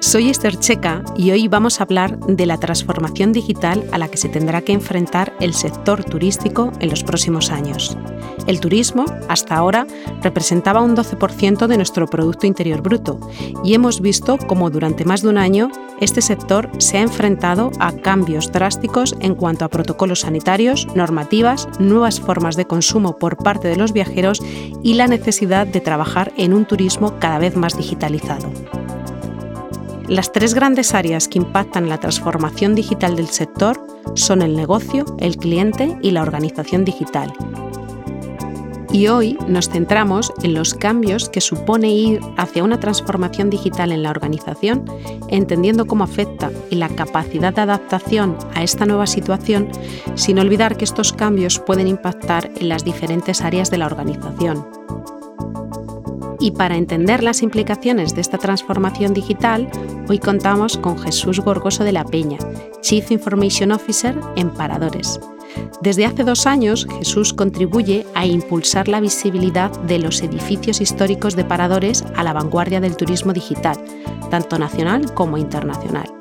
soy Esther Checa y hoy vamos a hablar de la transformación digital a la que se tendrá que enfrentar el sector turístico en los próximos años. El turismo, hasta ahora, representaba un 12% de nuestro Producto Interior Bruto y hemos visto cómo durante más de un año este sector se ha enfrentado a cambios drásticos en cuanto a protocolos sanitarios, normativas, nuevas formas de consumo por parte de los viajeros y la necesidad de trabajar en un turismo cada vez más digitalizado. Las tres grandes áreas que impactan la transformación digital del sector son el negocio, el cliente y la organización digital, y hoy nos centramos en los cambios que supone ir hacia una transformación digital en la organización, entendiendo cómo afecta y la capacidad de adaptación a esta nueva situación, sin olvidar que estos cambios pueden impactar en las diferentes áreas de la organización. Y para entender las implicaciones de esta transformación digital, hoy contamos con Jesús Gorgoso de la Peña, Chief Information Officer en Paradores desde hace dos años, Jesús contribuye a impulsar la visibilidad de los edificios históricos de paradores a la vanguardia del turismo digital, tanto nacional como internacional.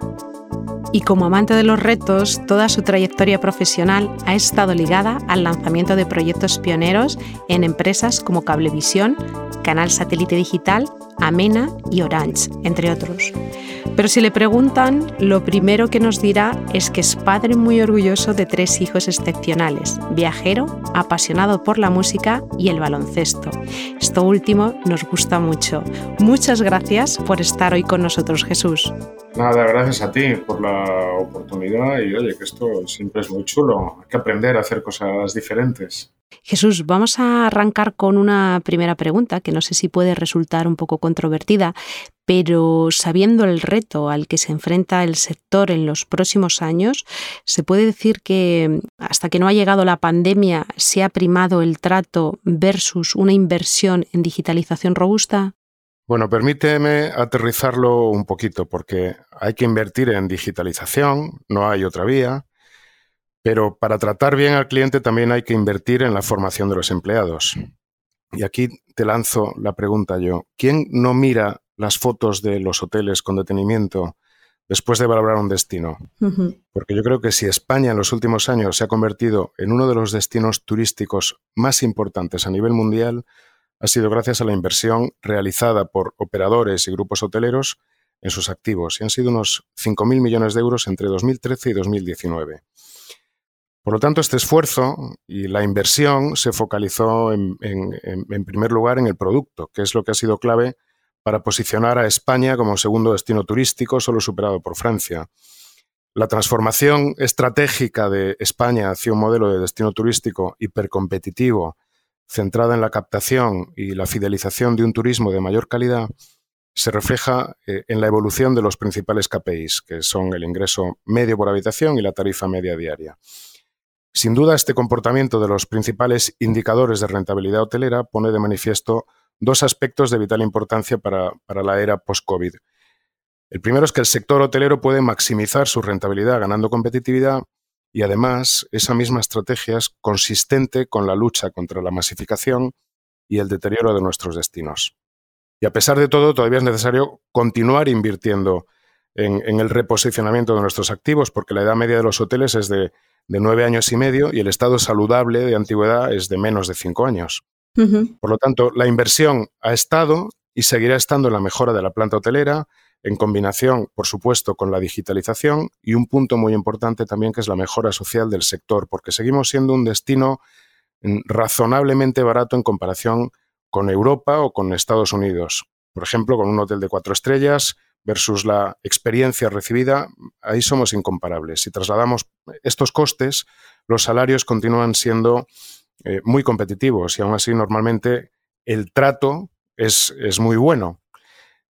Y como amante de los retos, toda su trayectoria profesional ha estado ligada al lanzamiento de proyectos pioneros en empresas como Cablevisión, Canal Satélite Digital, Amena y Orange, entre otros. Pero si le preguntan, lo primero que nos dirá es que es padre muy orgulloso de tres hijos excepcionales, viajero, apasionado por la música y el baloncesto. Esto último nos gusta mucho. Muchas gracias por estar hoy con nosotros, Jesús. Nada, gracias a ti por la oportunidad y oye, que esto siempre es muy chulo. Hay que aprender a hacer cosas diferentes. Jesús, vamos a arrancar con una primera pregunta que no sé si puede resultar un poco controvertida, pero sabiendo el reto al que se enfrenta el sector en los próximos años, ¿se puede decir que hasta que no ha llegado la pandemia se ha primado el trato versus una inversión en digitalización robusta? Bueno, permíteme aterrizarlo un poquito porque hay que invertir en digitalización, no hay otra vía, pero para tratar bien al cliente también hay que invertir en la formación de los empleados. Y aquí te lanzo la pregunta yo. ¿Quién no mira las fotos de los hoteles con detenimiento después de valorar un destino? Porque yo creo que si España en los últimos años se ha convertido en uno de los destinos turísticos más importantes a nivel mundial, ha sido gracias a la inversión realizada por operadores y grupos hoteleros en sus activos, y han sido unos 5.000 millones de euros entre 2013 y 2019. Por lo tanto, este esfuerzo y la inversión se focalizó en, primer lugar en el producto, que es lo que ha sido clave para posicionar a España como segundo destino turístico, solo superado por Francia. La transformación estratégica de España hacia un modelo de destino turístico hipercompetitivo, centrada en la captación y la fidelización de un turismo de mayor calidad, se refleja eh, en la evolución de los principales KPIs, que son el ingreso medio por habitación y la tarifa media diaria. Sin duda, este comportamiento de los principales indicadores de rentabilidad hotelera pone de manifiesto dos aspectos de vital importancia para, la era post-COVID. El primero es que el sector hotelero puede maximizar su rentabilidad ganando competitividad y además esa misma estrategia es consistente con la lucha contra la masificación y el deterioro de nuestros destinos. Y a pesar de todo, todavía es necesario continuar invirtiendo en el reposicionamiento de nuestros activos porque la edad media de los hoteles es de nueve años y medio y el estado saludable de antigüedad es de menos de cinco años. Por lo tanto, la inversión ha estado y seguirá estando en la mejora de la planta hotelera, en combinación, por supuesto, con la digitalización y un punto muy importante también que es la mejora social del sector, porque seguimos siendo un destino razonablemente barato en comparación con Europa o con Estados Unidos. Por ejemplo, con un hotel de cuatro estrellas versus la experiencia recibida, ahí somos incomparables. Si trasladamos estos costes, los salarios continúan siendo eh, muy competitivos y aún así normalmente el trato es, es muy bueno.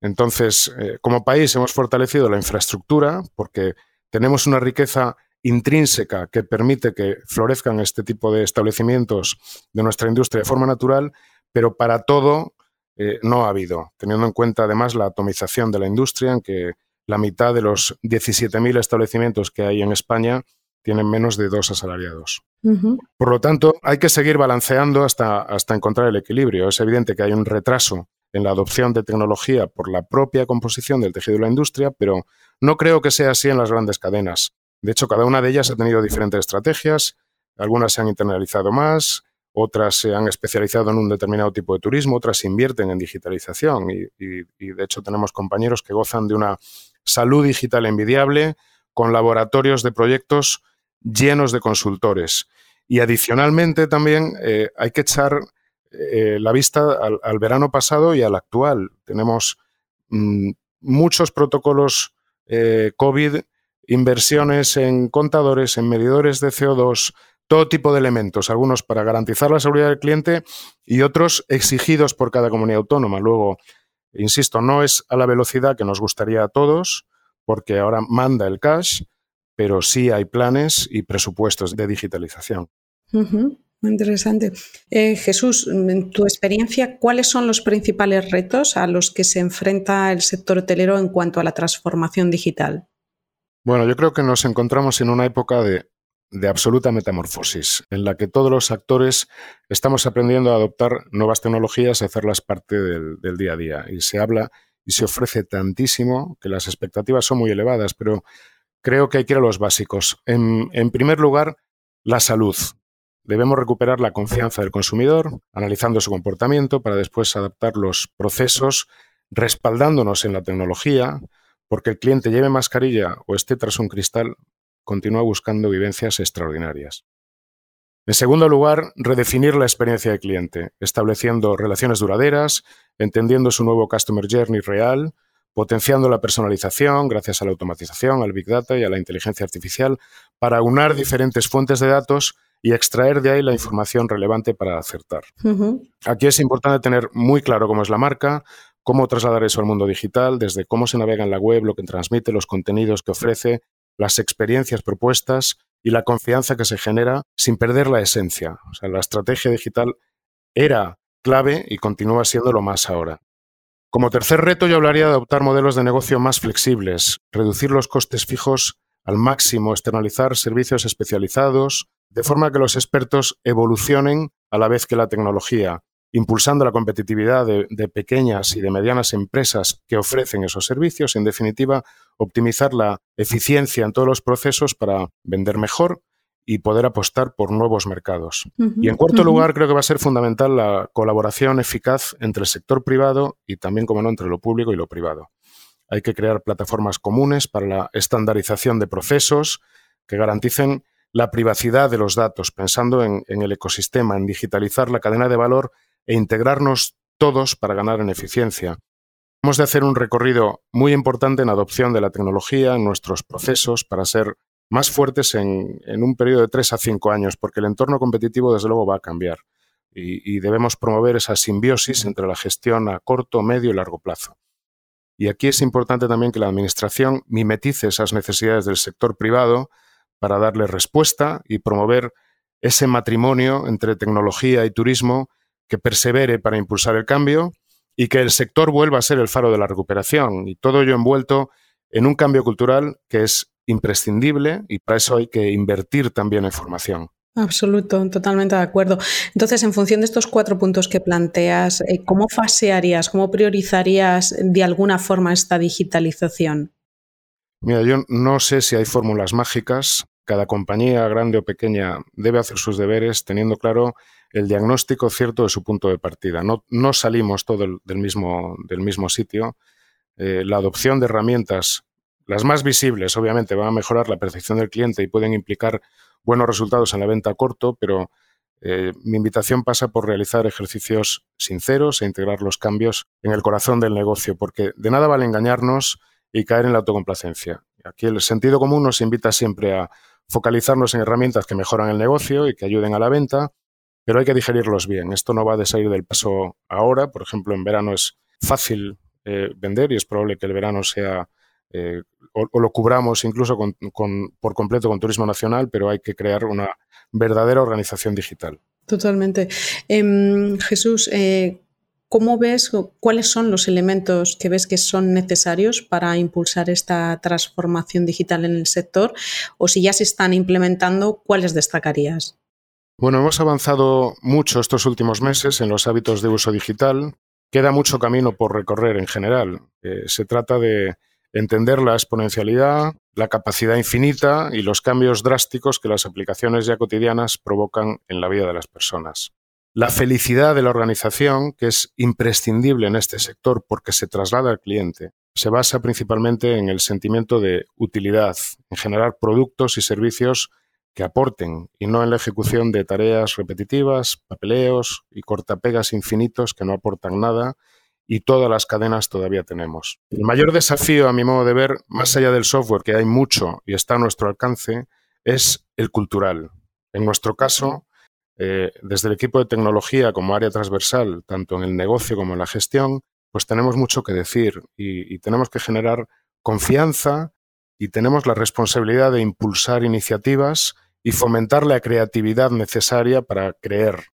Entonces, eh, como país hemos fortalecido la infraestructura porque tenemos una riqueza intrínseca que permite que florezcan este tipo de establecimientos de nuestra industria de forma natural, pero para todo eh, no ha habido, teniendo en cuenta además la atomización de la industria, en que la mitad de los 17.000 establecimientos que hay en España tienen menos de dos asalariados. Por lo tanto, hay que seguir balanceando hasta, hasta encontrar el equilibrio. Es evidente que hay un retraso en la adopción de tecnología por la propia composición del tejido de la industria, pero no creo que sea así en las grandes cadenas. De hecho, cada una de ellas ha tenido diferentes estrategias, algunas se han internalizado más, otras se han especializado en un determinado tipo de turismo, otras invierten en digitalización y, de hecho tenemos compañeros que gozan de una salud digital envidiable con laboratorios de proyectos llenos de consultores. Y adicionalmente también eh, hay que echar eh, la vista al, verano pasado y al actual. Tenemos mm, muchos protocolos eh, COVID inversiones en contadores, en medidores de CO2, todo tipo de elementos, algunos para garantizar la seguridad del cliente y otros exigidos por cada comunidad autónoma. Luego, insisto, no es a la velocidad que nos gustaría a todos, porque ahora manda el cash, pero sí hay planes y presupuestos de digitalización. Muy interesante. Eh, Jesús, en tu experiencia, ¿cuáles son los principales retos a los que se enfrenta el sector hotelero en cuanto a la transformación digital? Bueno, yo creo que nos encontramos en una época de, absoluta metamorfosis, en la que todos los actores estamos aprendiendo a adoptar nuevas tecnologías y hacerlas parte del, día a día. Y se habla y se ofrece tantísimo que las expectativas son muy elevadas, pero creo que hay que ir a los básicos. En, primer lugar, la salud. Debemos recuperar la confianza del consumidor, analizando su comportamiento para después adaptar los procesos, respaldándonos en la tecnología, porque el cliente lleve mascarilla o esté tras un cristal, continúa buscando vivencias extraordinarias. En segundo lugar, redefinir la experiencia del cliente, estableciendo relaciones duraderas, entendiendo su nuevo Customer Journey real, potenciando la personalización gracias a la automatización, al Big Data y a la inteligencia artificial, para unar diferentes fuentes de datos y extraer de ahí la información relevante para acertar. Aquí es importante tener muy claro cómo es la marca, cómo trasladar eso al mundo digital, desde cómo se navega en la web, lo que transmite, los contenidos que ofrece, las experiencias propuestas y la confianza que se genera sin perder la esencia. O sea, la estrategia digital era clave y continúa siendo lo más ahora. Como tercer reto, yo hablaría de adoptar modelos de negocio más flexibles, reducir los costes fijos al máximo, externalizar servicios especializados, de forma que los expertos evolucionen a la vez que la tecnología, impulsando la competitividad de, pequeñas y de medianas empresas que ofrecen esos servicios, en definitiva, optimizar la eficiencia en todos los procesos para vender mejor y poder apostar por nuevos mercados. y en cuarto lugar, creo que va a ser fundamental la colaboración eficaz entre el sector privado y también, como no, entre lo público y lo privado. Hay que crear plataformas comunes para la estandarización de procesos que garanticen la privacidad de los datos, pensando en el ecosistema, en digitalizar la cadena de valor e integrarnos todos para ganar en eficiencia. Hemos de hacer un recorrido muy importante en adopción de la tecnología en nuestros procesos para ser más fuertes en, un periodo de tres a cinco años, porque el entorno competitivo desde luego va a cambiar y, debemos promover esa simbiosis entre la gestión a corto, medio y largo plazo. Y aquí es importante también que la Administración mimetice esas necesidades del sector privado para darle respuesta y promover ese matrimonio entre tecnología y turismo que persevere para impulsar el cambio y que el sector vuelva a ser el faro de la recuperación. Y todo ello envuelto en un cambio cultural que es imprescindible y para eso hay que invertir también en formación. Absoluto, totalmente de acuerdo. Entonces, en función de estos cuatro puntos que planteas, eh, ¿cómo fasearías, cómo priorizarías de alguna forma esta digitalización? Mira, yo no sé si hay fórmulas mágicas. Cada compañía, grande o pequeña, debe hacer sus deberes teniendo claro el diagnóstico cierto de su punto de partida. No, no salimos todo del, mismo, del mismo sitio. Eh, la adopción de herramientas, las más visibles, obviamente, van a mejorar la percepción del cliente y pueden implicar buenos resultados en la venta a corto, pero Eh, mi invitación pasa por realizar ejercicios sinceros e integrar los cambios en el corazón del negocio, porque de nada vale engañarnos y caer en la autocomplacencia. Aquí el sentido común nos invita siempre a focalizarnos en herramientas que mejoran el negocio y que ayuden a la venta, pero hay que digerirlos bien. Esto no va a salir del paso ahora. Por ejemplo, en verano es fácil eh, vender y es probable que el verano sea eh, o, lo cubramos incluso por completo con turismo nacional, pero hay que crear una verdadera organización digital. Totalmente. Em, Jesús, eh, ¿cómo ves, cuáles son los elementos que ves que son necesarios para impulsar esta transformación digital en el sector? O si ya se están implementando, ¿cuáles destacarías? Bueno, hemos avanzado mucho estos últimos meses en los hábitos de uso digital. Queda mucho camino por recorrer en general. Eh, se trata de entender la exponencialidad, la capacidad infinita y los cambios drásticos que las aplicaciones ya cotidianas provocan en la vida de las personas. La felicidad de la organización, que es imprescindible en este sector porque se traslada al cliente, se basa principalmente en el sentimiento de utilidad, en generar productos y servicios que aporten y no en la ejecución de tareas repetitivas, papeleos y cortapegas infinitos que no aportan nada y todas las cadenas todavía tenemos. El mayor desafío, a mi modo de ver, más allá del software, que hay mucho y está a nuestro alcance, es el cultural. En nuestro caso, eh, desde el equipo de tecnología como área transversal, tanto en el negocio como en la gestión, pues tenemos mucho que decir y tenemos que generar confianza y tenemos la responsabilidad de impulsar iniciativas y fomentar la creatividad necesaria para creer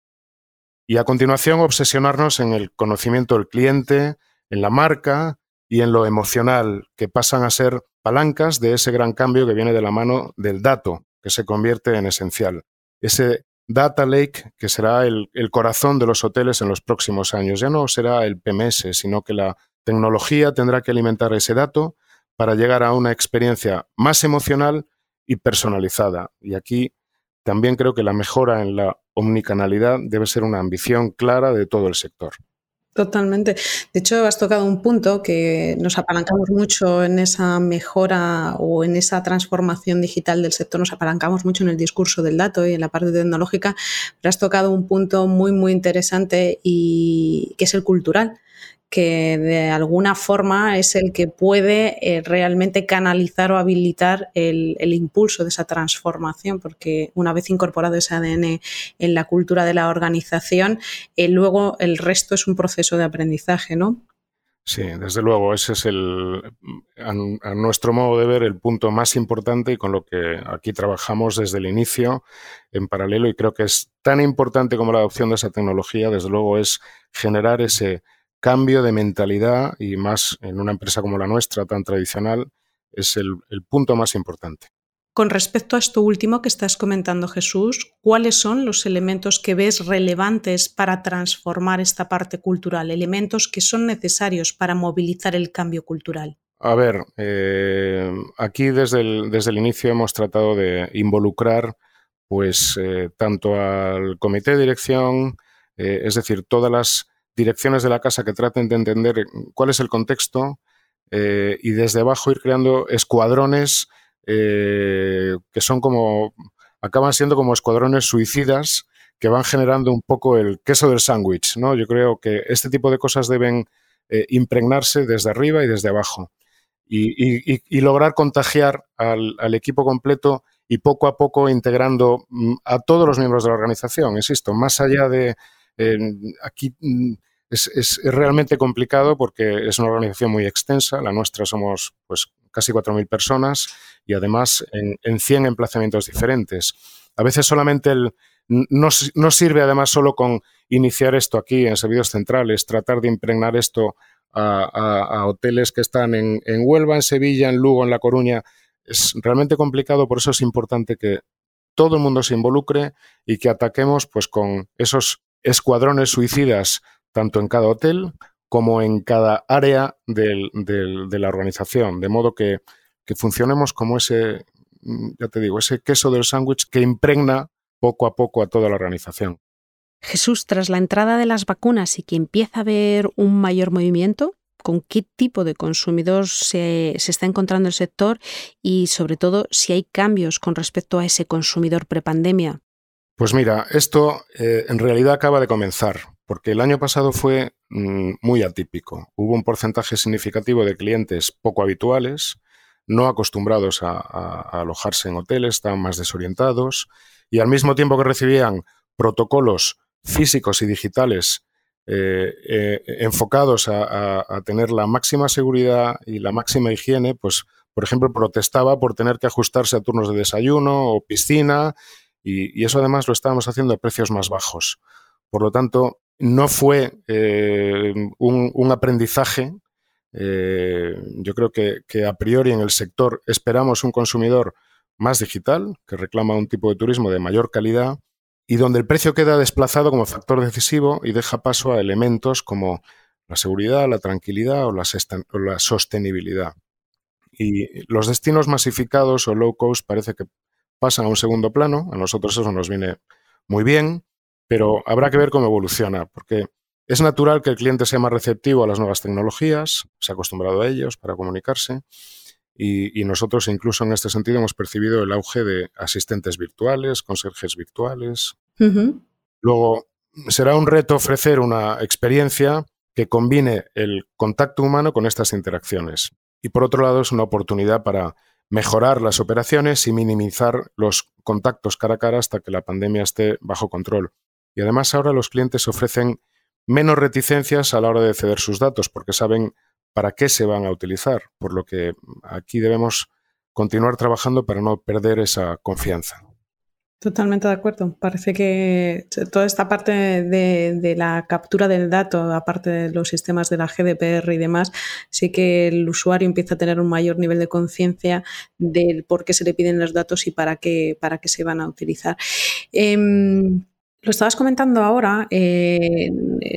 y a continuación obsesionarnos en el conocimiento del cliente, en la marca y en lo emocional, que pasan a ser palancas de ese gran cambio que viene de la mano del dato, que se convierte en esencial. Ese data lake que será el, corazón de los hoteles en los próximos años. Ya no será el PMS, sino que la tecnología tendrá que alimentar ese dato para llegar a una experiencia más emocional y personalizada. Y aquí también creo que la mejora en la omnicanalidad debe ser una ambición clara de todo el sector. Totalmente. De hecho, has tocado un punto que nos apalancamos mucho en esa mejora o en esa transformación digital del sector, nos apalancamos mucho en el discurso del dato y en la parte tecnológica, pero has tocado un punto muy, muy interesante y que es el cultural que de alguna forma es el que puede eh, realmente canalizar o habilitar el, impulso de esa transformación, porque una vez incorporado ese ADN en la cultura de la organización, eh, luego el resto es un proceso de aprendizaje, ¿no? Sí, desde luego, ese es el, a, nuestro modo de ver, el punto más importante y con lo que aquí trabajamos desde el inicio en paralelo y creo que es tan importante como la adopción de esa tecnología, desde luego es generar ese, cambio de mentalidad y más en una empresa como la nuestra, tan tradicional, es el, punto más importante. Con respecto a esto último que estás comentando, Jesús, ¿cuáles son los elementos que ves relevantes para transformar esta parte cultural? Elementos que son necesarios para movilizar el cambio cultural. A ver, eh, aquí desde el, desde el, inicio hemos tratado de involucrar pues eh, tanto al comité de dirección, eh, es decir, todas las direcciones de la casa que traten de entender cuál es el contexto eh, y desde abajo ir creando escuadrones eh, que son como, acaban siendo como escuadrones suicidas que van generando un poco el queso del sándwich, ¿no? Yo creo que este tipo de cosas deben eh, impregnarse desde arriba y desde abajo y, lograr contagiar al, al, equipo completo y poco a poco integrando mm, a todos los miembros de la organización, insisto, más allá de aquí mm, es, realmente complicado porque es una organización muy extensa. La nuestra somos pues casi 4.000 personas y además en, en 100 emplazamientos diferentes. A veces solamente el, no, no, sirve además solo con iniciar esto aquí en servicios centrales, tratar de impregnar esto a, hoteles que están en, en, Huelva, en Sevilla, en Lugo, en La Coruña. Es realmente complicado, por eso es importante que todo el mundo se involucre y que ataquemos pues con esos escuadrones suicidas tanto en cada hotel como en cada área de la organización, de modo que, funcionemos como ese, mm, ya te digo, ese queso del sándwich que impregna poco a poco a toda la organización. Jesús, tras la entrada de las vacunas y que empieza a haber un mayor movimiento, ¿con qué tipo de consumidor se, se, está encontrando el sector y sobre todo si hay cambios con respecto a ese consumidor prepandemia? Pues mira, esto eh, en realidad acaba de comenzar, porque el año pasado fue mm, muy atípico. Hubo un porcentaje significativo de clientes poco habituales, no acostumbrados a, alojarse en hoteles, estaban más desorientados y al mismo tiempo que recibían protocolos físicos y digitales eh, eh, enfocados a, a, tener la máxima seguridad y la máxima higiene, pues, por ejemplo, protestaba por tener que ajustarse a turnos de desayuno o piscina y, eso además lo estábamos haciendo a precios más bajos. Por lo tanto, no fue eh, un, aprendizaje. Eh, yo creo que, a priori en el sector esperamos un consumidor más digital, que reclama un tipo de turismo de mayor calidad y donde el precio queda desplazado como factor decisivo y deja paso a elementos como la seguridad, la tranquilidad o la, o la sostenibilidad. Y los destinos masificados o low cost parece que pasan a un segundo plano. A nosotros eso nos viene muy bien, pero habrá que ver cómo evoluciona, porque es natural que el cliente sea más receptivo a las nuevas tecnologías, se ha acostumbrado a ellos para comunicarse, y, nosotros incluso en este sentido hemos percibido el auge de asistentes virtuales, conserjes virtuales. Luego, será un reto ofrecer una experiencia que combine el contacto humano con estas interacciones. Y por otro lado, es una oportunidad para mejorar las operaciones y minimizar los contactos cara a cara hasta que la pandemia esté bajo control. Y además ahora los clientes ofrecen menos reticencias a la hora de ceder sus datos porque saben para qué se van a utilizar, por lo que aquí debemos continuar trabajando para no perder esa confianza. Totalmente de acuerdo. Parece que toda esta parte de, la captura del dato, aparte de los sistemas de la GDPR y demás, sí que el usuario empieza a tener un mayor nivel de conciencia del por qué se le piden los datos y para qué, para qué se van a utilizar. Em, lo estabas comentando ahora eh,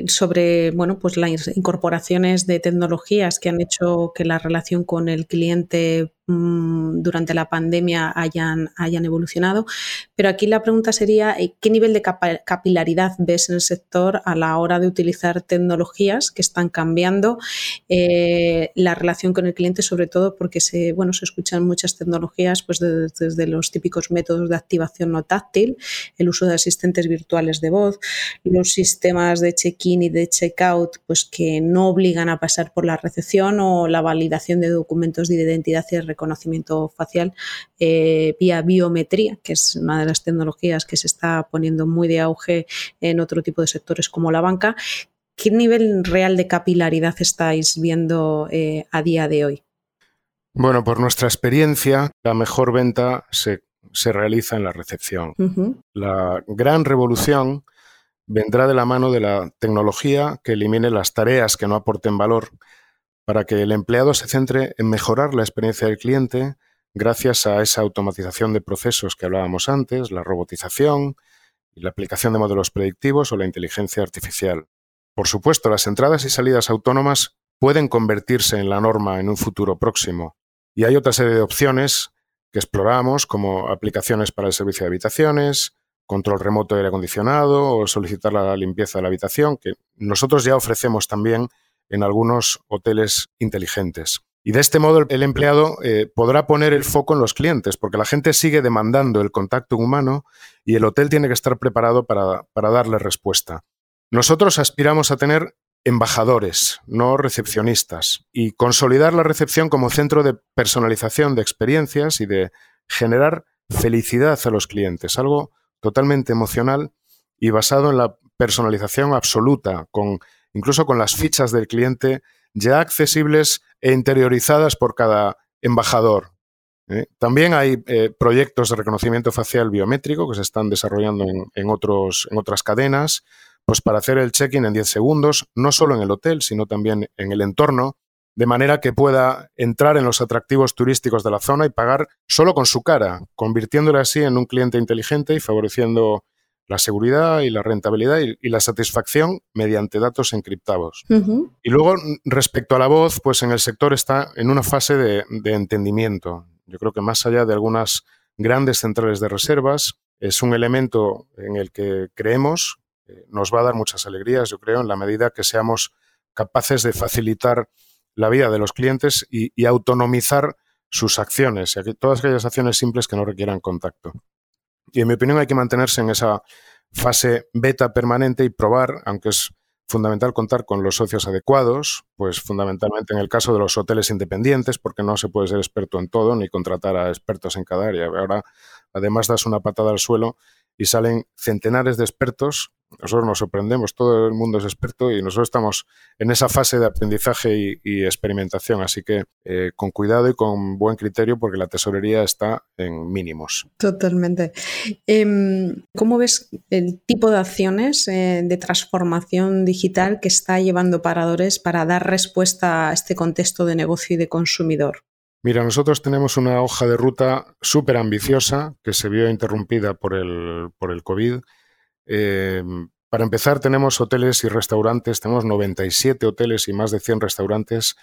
sobre bueno, pues las incorporaciones de tecnologías que han hecho que la relación con el cliente Mm, durante la pandemia hayan, hayan evolucionado. Pero aquí la pregunta sería, eh, ¿qué nivel de capilaridad ves en el sector a la hora de utilizar tecnologías que están cambiando eh, la relación con el cliente, sobre todo porque se, bueno, se escuchan muchas tecnologías pues desde, los típicos métodos de activación no táctil, el uso de asistentes virtuales de voz, los sistemas de check-in y de check-out pues que no obligan a pasar por la recepción o la validación de documentos de identidad y conocimiento facial eh, vía biometría, que es una de las tecnologías que se está poniendo muy de auge en otro tipo de sectores como la banca. ¿Qué nivel real de capilaridad estáis viendo eh, a día de hoy? Bueno, por nuestra experiencia, la mejor venta se, realiza en la recepción. La gran revolución vendrá de la mano de la tecnología que elimine las tareas que no aporten valor para que el empleado se centre en mejorar la experiencia del cliente gracias a esa automatización de procesos que hablábamos antes, la robotización la aplicación de modelos predictivos o la inteligencia artificial. Por supuesto, las entradas y salidas autónomas pueden convertirse en la norma en un futuro próximo y hay otra serie de opciones que exploramos como aplicaciones para el servicio de habitaciones, control remoto de aire acondicionado o solicitar la limpieza de la habitación, que nosotros ya ofrecemos también en algunos hoteles inteligentes. Y de este modo el empleado eh, podrá poner el foco en los clientes, porque la gente sigue demandando el contacto humano y el hotel tiene que estar preparado para, para darle respuesta. Nosotros aspiramos a tener embajadores, no recepcionistas, y consolidar la recepción como centro de personalización de experiencias y de generar felicidad a los clientes, algo totalmente emocional y basado en la personalización absoluta, con incluso con las fichas del cliente ya accesibles e interiorizadas por cada embajador. ¿eh? También hay eh, proyectos de reconocimiento facial biométrico que se están desarrollando en, en otras cadenas, pues para hacer el check-in en 10 segundos, no solo en el hotel, sino también en el entorno, de manera que pueda entrar en los atractivos turísticos de la zona y pagar solo con su cara, convirtiéndole así en un cliente inteligente y favoreciendo la seguridad y la rentabilidad y, la satisfacción mediante datos encriptados. Y luego, respecto a la voz, pues en el sector está en una fase de, entendimiento. Yo creo que más allá de algunas grandes centrales de reservas, es un elemento en el que creemos, eh, nos va a dar muchas alegrías, yo creo, en la medida que seamos capaces de facilitar la vida de los clientes y, y autonomizar sus acciones, todas aquellas acciones simples que no requieran contacto. Y en mi opinión hay que mantenerse en esa fase beta permanente y probar, aunque es fundamental contar con los socios adecuados, pues fundamentalmente en el caso de los hoteles independientes, porque no se puede ser experto en todo ni contratar a expertos en cada área. Ahora, además, das una patada al suelo y salen centenares de expertos nosotros nos sorprendemos, todo el mundo es experto y nosotros estamos en esa fase de aprendizaje y, experimentación, así que eh, con cuidado y con buen criterio porque la tesorería está en mínimos. Totalmente. Em, ¿Cómo ves el tipo de acciones eh, de transformación digital que está llevando Paradores para dar respuesta a este contexto de negocio y de consumidor? Mira, nosotros tenemos una hoja de ruta súper ambiciosa que se vio interrumpida por el, por el COVID eh, para empezar, tenemos hoteles y restaurantes, tenemos 97 hoteles y más de 100 restaurantes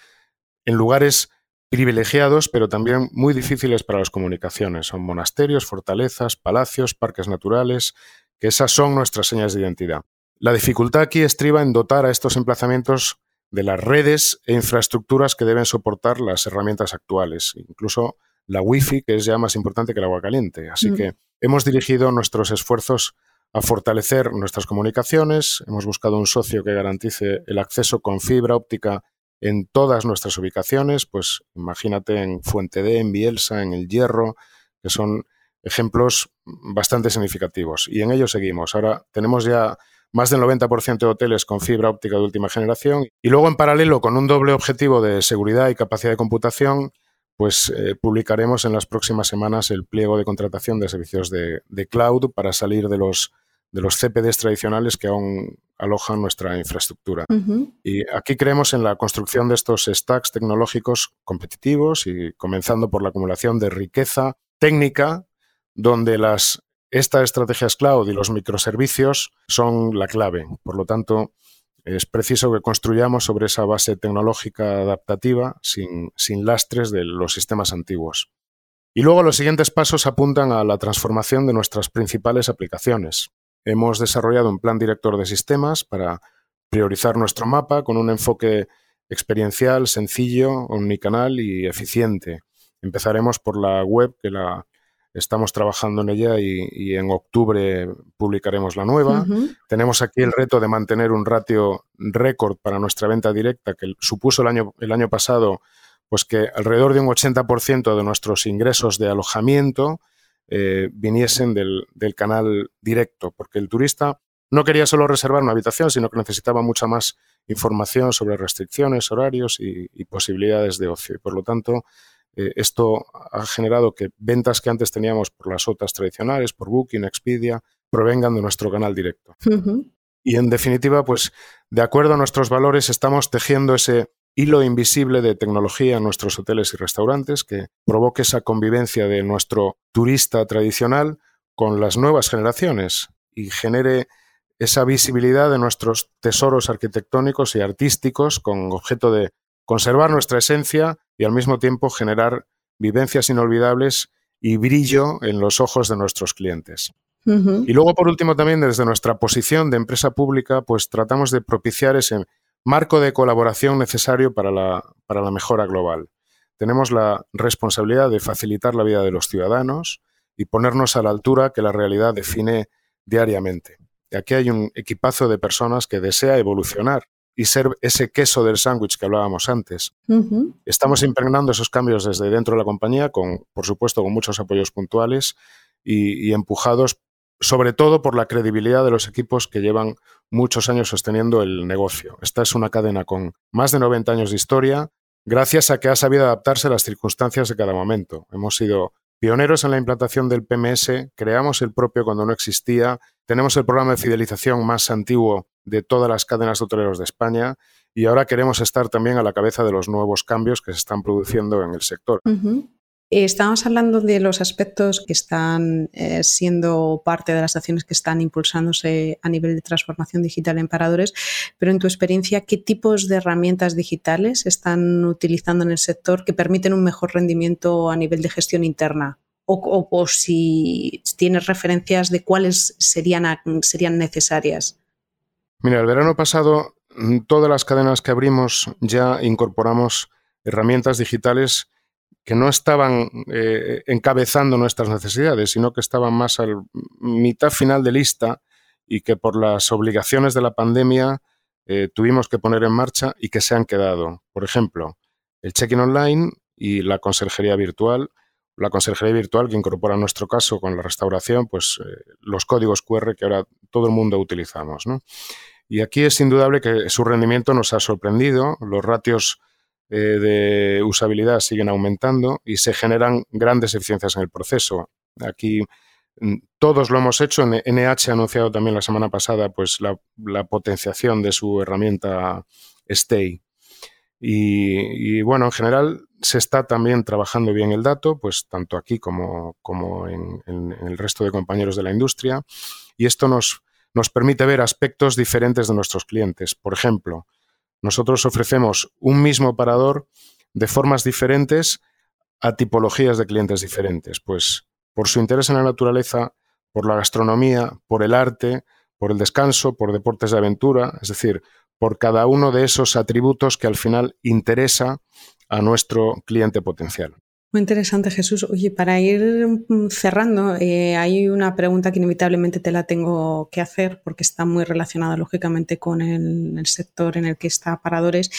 en lugares privilegiados, pero también muy difíciles para las comunicaciones. Son monasterios, fortalezas, palacios, parques naturales, que esas son nuestras señas de identidad. La dificultad aquí estriba en dotar a estos emplazamientos de las redes e infraestructuras que deben soportar las herramientas actuales, incluso la Wi-Fi, que es ya más importante que el agua caliente. Así mm. que hemos dirigido nuestros esfuerzos a fortalecer nuestras comunicaciones. Hemos buscado un socio que garantice el acceso con fibra óptica en todas nuestras ubicaciones, pues imagínate en Fuente D, en Bielsa, en El Hierro, que son ejemplos bastante significativos. Y en ello seguimos. Ahora tenemos ya más del 90% de hoteles con fibra óptica de última generación. Y luego, en paralelo, con un doble objetivo de seguridad y capacidad de computación, pues eh, publicaremos en las próximas semanas el pliego de contratación de servicios de, cloud para salir de los, de los CPDs tradicionales que aún alojan nuestra infraestructura. Y aquí creemos en la construcción de estos stacks tecnológicos competitivos y comenzando por la acumulación de riqueza técnica, donde las, estas estrategias cloud y los microservicios son la clave. Por lo tanto, es preciso que construyamos sobre esa base tecnológica adaptativa sin, lastres de los sistemas antiguos. Y luego los siguientes pasos apuntan a la transformación de nuestras principales aplicaciones. Hemos desarrollado un plan director de sistemas para priorizar nuestro mapa con un enfoque experiencial, sencillo, omnicanal y eficiente. Empezaremos por la web, que la, Estamos trabajando en ella y, en octubre publicaremos la nueva. Tenemos aquí el reto de mantener un ratio récord para nuestra venta directa, que supuso el año, el año pasado pues que alrededor de un 80% de nuestros ingresos de alojamiento eh, viniesen del, canal directo, porque el turista no quería solo reservar una habitación, sino que necesitaba mucha más información sobre restricciones, horarios y, y posibilidades de ocio. Y por lo tanto, eh, esto ha generado que ventas que antes teníamos por las otras tradicionales, por Booking, Expedia, provengan de nuestro canal directo. Y en definitiva, pues de acuerdo a nuestros valores, estamos tejiendo ese hilo invisible de tecnología en nuestros hoteles y restaurantes que provoque esa convivencia de nuestro turista tradicional con las nuevas generaciones y genere esa visibilidad de nuestros tesoros arquitectónicos y artísticos con objeto de conservar nuestra esencia y al mismo tiempo generar vivencias inolvidables y brillo en los ojos de nuestros clientes. Y luego, por último, también desde nuestra posición de empresa pública, pues tratamos de propiciar ese marco de colaboración necesario para la, para la mejora global. Tenemos la responsabilidad de facilitar la vida de los ciudadanos y ponernos a la altura que la realidad define diariamente. Y aquí hay un equipazo de personas que desea evolucionar y ser ese queso del sándwich que hablábamos antes. Estamos impregnando esos cambios desde dentro de la compañía, con, por supuesto, con muchos apoyos puntuales y, empujados sobre todo por la credibilidad de los equipos que llevan muchos años sosteniendo el negocio. Esta es una cadena con más de 90 años de historia, gracias a que ha sabido adaptarse a las circunstancias de cada momento. Hemos sido pioneros en la implantación del PMS, creamos el propio cuando no existía, tenemos el programa de fidelización más antiguo de todas las cadenas hoteleros de España y ahora queremos estar también a la cabeza de los nuevos cambios que se están produciendo en el sector. Estamos hablando de los aspectos que están eh, siendo parte de las acciones que están impulsándose a nivel de transformación digital en paradores, pero en tu experiencia, ¿qué tipos de herramientas digitales están utilizando en el sector que permiten un mejor rendimiento a nivel de gestión interna? O, o si tienes referencias de cuáles serían, serían necesarias. Mira, el verano pasado todas las cadenas que abrimos ya incorporamos herramientas digitales que no estaban eh, encabezando nuestras necesidades, sino que estaban más al mitad final de lista y que por las obligaciones de la pandemia eh, tuvimos que poner en marcha y que se han quedado. Por ejemplo, el check-in online y la conserjería virtual. La conserjería virtual que incorpora en nuestro caso con la restauración, pues eh, los códigos QR que ahora todo el mundo utilizamos. Y aquí es indudable que su rendimiento nos ha sorprendido. Los ratios eh, de usabilidad siguen aumentando y se generan grandes eficiencias en el proceso. Aquí mm, todos lo hemos hecho. NH ha anunciado también la semana pasada pues, la, potenciación de su herramienta Stay. Y, bueno, en general se está también trabajando bien el dato, pues tanto aquí como, como en, el resto de compañeros de la industria. Y esto nos, nos permite ver aspectos diferentes de nuestros clientes. Por ejemplo, nosotros ofrecemos un mismo parador de formas diferentes a tipologías de clientes diferentes, pues por su interés en la naturaleza, por la gastronomía, por el arte, por el descanso, por deportes de aventura, es decir, por cada uno de esos atributos que al final interesa a nuestro cliente potencial. Muy interesante, Jesús. Oye, para ir mm, cerrando, eh, hay una pregunta que inevitablemente te la tengo que hacer porque está muy relacionada, lógicamente, con el, sector en el que está Paradores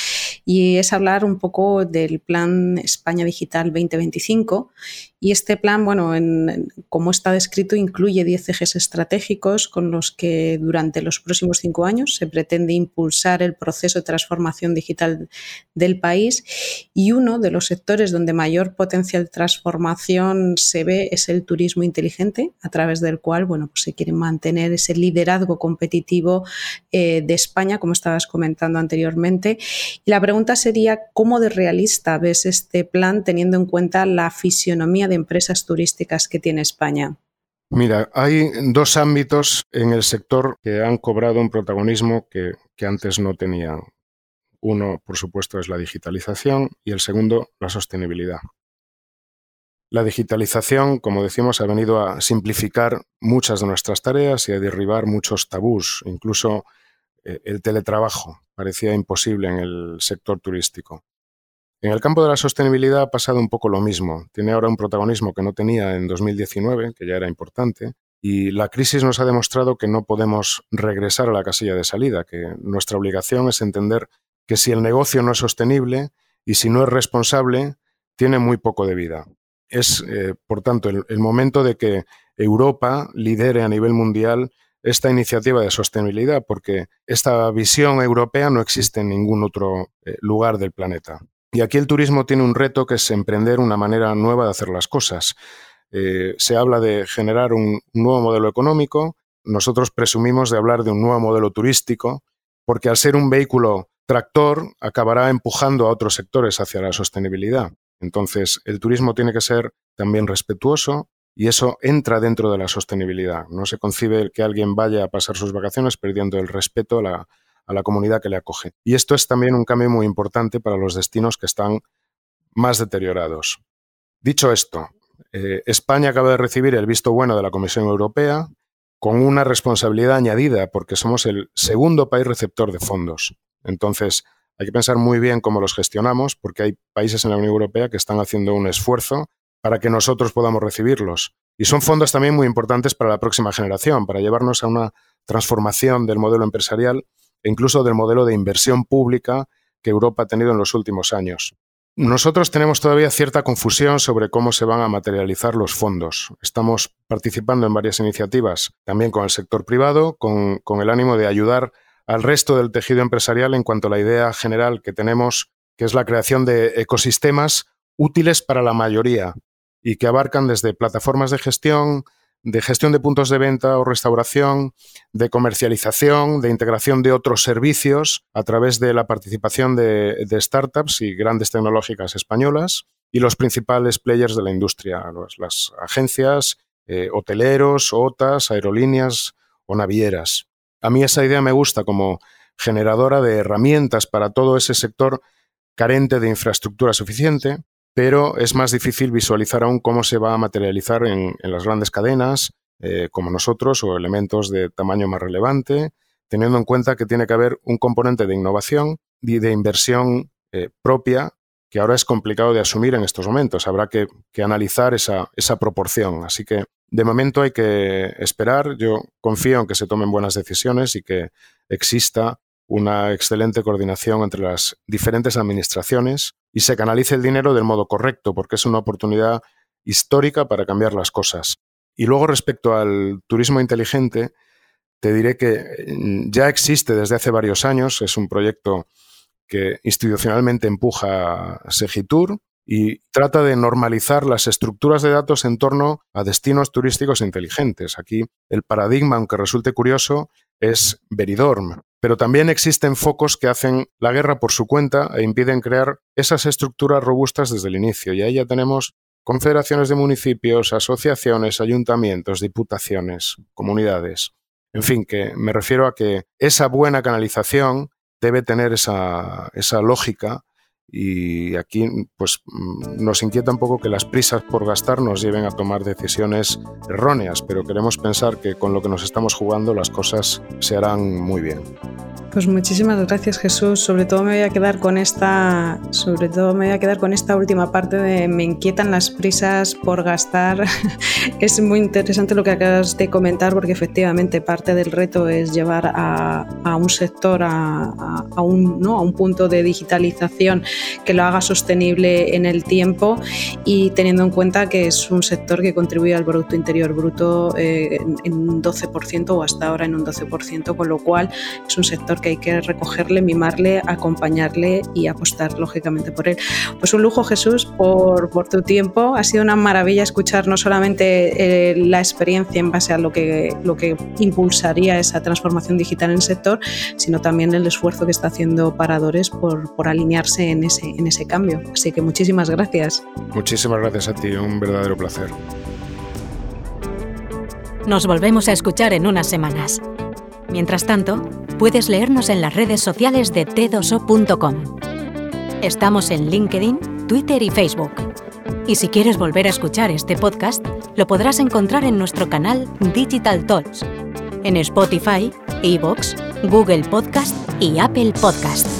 y es hablar un poco del plan España Digital 2025 y este plan, bueno, como está descrito, incluye 10 ejes estratégicos con los que durante los próximos cinco años se pretende impulsar el proceso de transformación digital del país. Y uno de los sectores donde mayor potencial de transformación se ve es el turismo inteligente, a través del cual, bueno, pues se quiere mantener ese liderazgo competitivo eh, de España, como estabas comentando anteriormente. Y la pregunta sería, ¿cómo de realista ves este plan teniendo en cuenta la fisionomía de empresas turísticas que tiene España? Mira, hay dos ámbitos en el sector que han cobrado un protagonismo que, antes no tenían. Uno, por supuesto, es la digitalización y el segundo, la sostenibilidad. La digitalización, como decimos, ha venido a simplificar muchas de nuestras tareas y a derribar muchos tabús. Incluso eh, el teletrabajo parecía imposible en el sector turístico. En el campo de la sostenibilidad ha pasado un poco lo mismo. Tiene ahora un protagonismo que no tenía en 2019, que ya era importante, y la crisis nos ha demostrado que no podemos regresar a la casilla de salida, que nuestra obligación es entender que si el negocio no es sostenible y si no es responsable, tiene muy poco de vida. Es, eh, por tanto, el, momento de que Europa lidere a nivel mundial esta iniciativa de sostenibilidad, porque esta visión europea no existe en ningún otro eh, lugar del planeta. Y aquí el turismo tiene un reto que es emprender una manera nueva de hacer las cosas. Eh, se habla de generar un nuevo modelo económico, nosotros presumimos de hablar de un nuevo modelo turístico, porque al ser un vehículo tractor acabará empujando a otros sectores hacia la sostenibilidad. Entonces, el turismo tiene que ser también respetuoso y eso entra dentro de la sostenibilidad. No se concibe que alguien vaya a pasar sus vacaciones perdiendo el respeto a la, comunidad que le acoge. Y esto es también un cambio muy importante para los destinos que están más deteriorados. Dicho esto, eh, España acaba de recibir el visto bueno de la Comisión Europea con una responsabilidad añadida porque somos el segundo país receptor de fondos. Entonces, hay que pensar muy bien cómo los gestionamos porque hay países en la Unión Europea que están haciendo un esfuerzo para que nosotros podamos recibirlos. Y son fondos también muy importantes para la próxima generación, para llevarnos a una transformación del modelo empresarial e incluso del modelo de inversión pública que Europa ha tenido en los últimos años. Nosotros tenemos todavía cierta confusión sobre cómo se van a materializar los fondos. Estamos participando en varias iniciativas, también con el sector privado, con, el ánimo de ayudar al resto del tejido empresarial en cuanto a la idea general que tenemos, que es la creación de ecosistemas útiles para la mayoría y que abarcan desde plataformas de gestión, de gestión de puntos de venta o restauración, de comercialización, de integración de otros servicios a través de la participación de, startups y grandes tecnológicas españolas y los principales players de la industria, las agencias, eh, hoteleros, OTAs, aerolíneas o navieras. A mí esa idea me gusta como generadora de herramientas para todo ese sector carente de infraestructura suficiente pero es más difícil visualizar aún cómo se va a materializar en, las grandes cadenas, eh, como nosotros, o elementos de tamaño más relevante, teniendo en cuenta que tiene que haber un componente de innovación y de inversión eh, propia que ahora es complicado de asumir en estos momentos. Habrá que, analizar esa, esa, proporción. Así que de momento hay que esperar. Yo confío en que se tomen buenas decisiones y que exista una excelente coordinación entre las diferentes administraciones y se canalice el dinero del modo correcto, porque es una oportunidad histórica para cambiar las cosas. Y luego respecto al turismo inteligente, te diré que mm, ya existe desde hace varios años, es un proyecto que institucionalmente empuja Segitur y trata de normalizar las estructuras de datos en torno a destinos turísticos inteligentes. Aquí el paradigma, aunque resulte curioso, es Veridorm, pero también existen focos que hacen la guerra por su cuenta e impiden crear esas estructuras robustas desde el inicio. Y ahí ya tenemos confederaciones de municipios, asociaciones, ayuntamientos, diputaciones, comunidades. En fin, que me refiero a que esa buena canalización debe tener esa, esa lógica y aquí pues mm, nos inquieta un poco que las prisas por gastar nos lleven a tomar decisiones erróneas, pero queremos pensar que con lo que nos estamos jugando las cosas se harán muy bien. Pues muchísimas gracias Jesús. Sobre todo me voy a quedar con esta, sobre todo me voy a quedar con esta última parte de me inquietan las prisas por gastar. es muy interesante lo que acabas de comentar porque efectivamente parte del reto es llevar a, un sector a, un, ¿no? a un punto de digitalización que lo haga sostenible en el tiempo y teniendo en cuenta que es un sector que contribuye al Producto Interior Bruto eh, en un 12% o hasta ahora en un 12%, con lo cual es un sector que hay que recogerle, mimarle, acompañarle y apostar lógicamente por él. Pues un lujo Jesús por, por tu tiempo. Ha sido una maravilla escuchar no solamente eh, la experiencia en base a lo que, lo que impulsaría esa transformación digital en el sector, sino también el esfuerzo que está haciendo Paradores por, por alinearse en ese, en ese cambio. Así que muchísimas gracias. Muchísimas gracias a ti, un verdadero placer. Nos volvemos a escuchar en unas semanas. Mientras tanto, puedes leernos en las redes sociales de t2o.com. Estamos en LinkedIn, Twitter y Facebook. Y si quieres volver a escuchar este podcast, lo podrás encontrar en nuestro canal Digital Talks, en Spotify, Evox, Google Podcast y Apple Podcast.